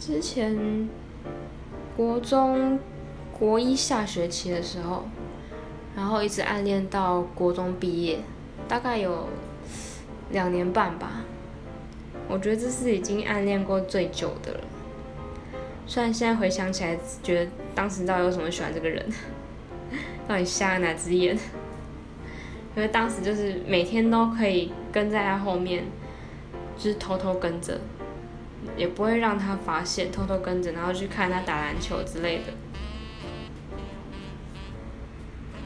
之前国中国一下学期的时候，然后一直暗恋到国中毕业，大概有两年半吧。我觉得这是已经暗恋过最久的了。虽然现在回想起来，觉得当时到底为什么喜欢这个人，到底瞎了哪只眼？因为当时就是每天都可以跟在他后面，就是偷偷跟着，也不会让他发现，偷偷跟着，然后去看他打篮球之类的。